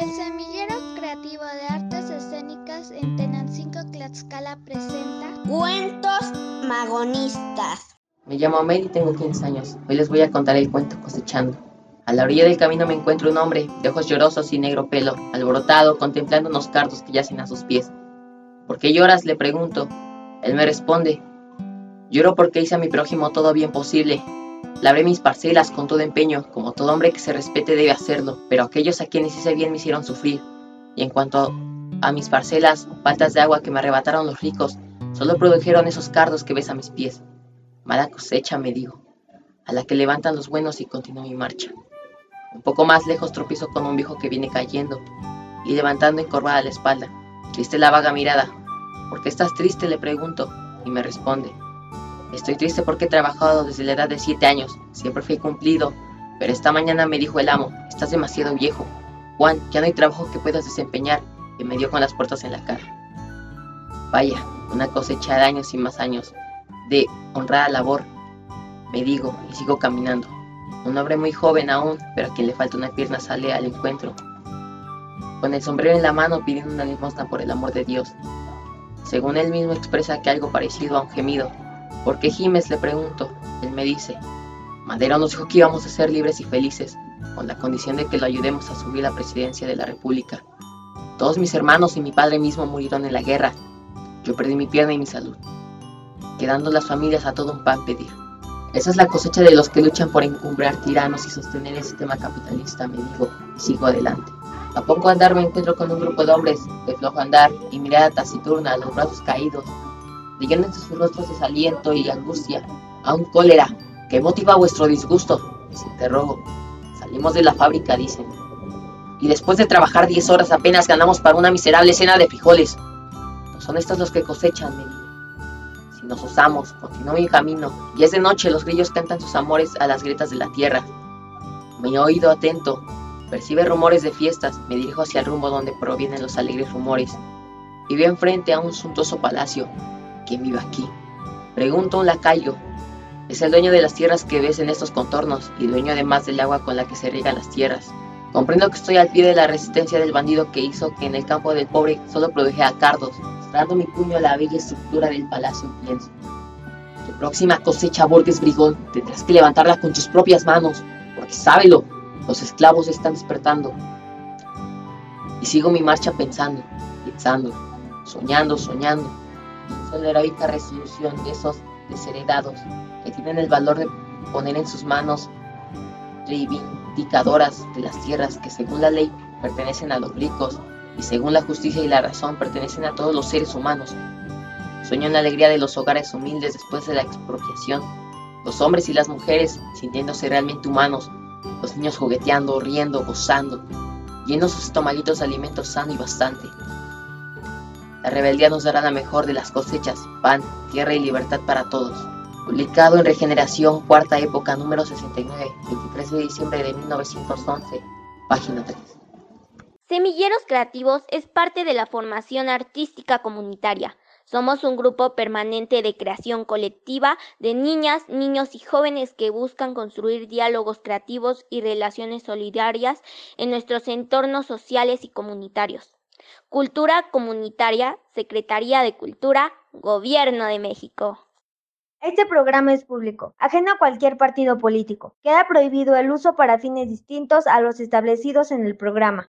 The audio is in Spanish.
El Semillero Creativo de Artes Escénicas en Tenancingo, Tlaxcala presenta Cuentos Magonistas. Me llamo Mel y tengo 15 años. Hoy les voy a contar el cuento cosechando. A la orilla del camino me encuentro un hombre de ojos llorosos y negro pelo, alborotado, contemplando unos cardos que yacen a sus pies. ¿Por qué lloras? le pregunto. Él me responde. Lloro porque hice a mi prójimo todo bien posible, Labré mis parcelas con todo empeño, como todo hombre que se respete debe hacerlo, pero aquellos a quienes hice bien me hicieron sufrir. Y en cuanto a mis parcelas, faltas de agua que me arrebataron los ricos, solo produjeron esos cardos que ves a mis pies. Mala cosecha, me digo, a la que levantan los buenos y continúo mi marcha. Un poco más lejos tropiezo con un viejo que viene cayendo y levantando encorvada la espalda. Triste la vaga mirada. ¿Por qué estás triste? le pregunto, y me responde. Estoy triste porque he trabajado desde la edad de 7 años, siempre fui cumplido, pero esta mañana me dijo el amo, estás demasiado viejo. Juan, ya no hay trabajo que puedas desempeñar, y me dio con las puertas en la cara. Vaya, una cosecha de años y más años, de honrada labor, me digo, y sigo caminando. Un hombre muy joven aún, pero a quien le falta una pierna sale al encuentro. Con el sombrero en la mano pidiendo una limosna por el amor de Dios. Según él mismo expresa que algo parecido a un gemido, ¿Por qué gimes? le pregunto. Él me dice, Madero nos dijo que íbamos a ser libres y felices, con la condición de que lo ayudemos a subir la presidencia de la República. Todos mis hermanos y mi padre mismo murieron en la guerra. Yo perdí mi pierna y mi salud, quedando las familias a todo un pan pedir. Esa es la cosecha de los que luchan por encumbrar tiranos y sostener el sistema capitalista, me digo, y sigo adelante. A poco andar me encuentro con un grupo de hombres de flojo andar y mirada taciturna, los brazos caídos, leyendo entre sus rostros desaliento y angustia, a un cólera. ¿Qué motiva vuestro disgusto? Les interrogo. Salimos de la fábrica, dicen. Y después de trabajar 10 horas apenas ganamos para una miserable cena de frijoles. No son estos los que cosechan, me Si nos osamos, continúo mi camino, y es de noche, los grillos cantan sus amores a las grietas de la tierra. Mi oído atento percibe rumores de fiestas, me dirijo hacia el rumbo donde provienen los alegres rumores. Y veo enfrente a un suntuoso palacio, ¿Quién vive aquí? Pregunto a un lacayo. Es el dueño de las tierras que ves en estos contornos y dueño además del agua con la que se riegan las tierras. Comprendo que estoy al pie de la resistencia del bandido que hizo que en el campo del pobre solo produjera cardos, mostrando mi puño a la bella estructura del palacio pienso. Tu próxima cosecha, Borges Brigón, tendrás que levantarla con tus propias manos, porque sábelo, los esclavos están despertando. Y sigo mi marcha pensando, pensando, soñando, soñando la heroica resolución de esos desheredados que tienen el valor de poner en sus manos reivindicadoras de las tierras que según la ley pertenecen a los ricos y según la justicia y la razón pertenecen a todos los seres humanos. Sueño en la alegría de los hogares humildes después de la expropiación, los hombres y las mujeres sintiéndose realmente humanos, los niños jugueteando, riendo, gozando, llenos sus estomaguitos de alimento sano y bastante, la rebeldía nos dará la mejor de las cosechas, pan, tierra y libertad para todos. Publicado en Regeneración, cuarta época, número 69, 23 de diciembre de 1911, página 3. Semilleros Creativos es parte de la formación artística comunitaria. Somos un grupo permanente de creación colectiva de niñas, niños y jóvenes que buscan construir diálogos creativos y relaciones solidarias en nuestros entornos sociales y comunitarios. Cultura Comunitaria, Secretaría de Cultura, Gobierno de México. Este programa es público, ajeno a cualquier partido político. Queda prohibido el uso para fines distintos a los establecidos en el programa.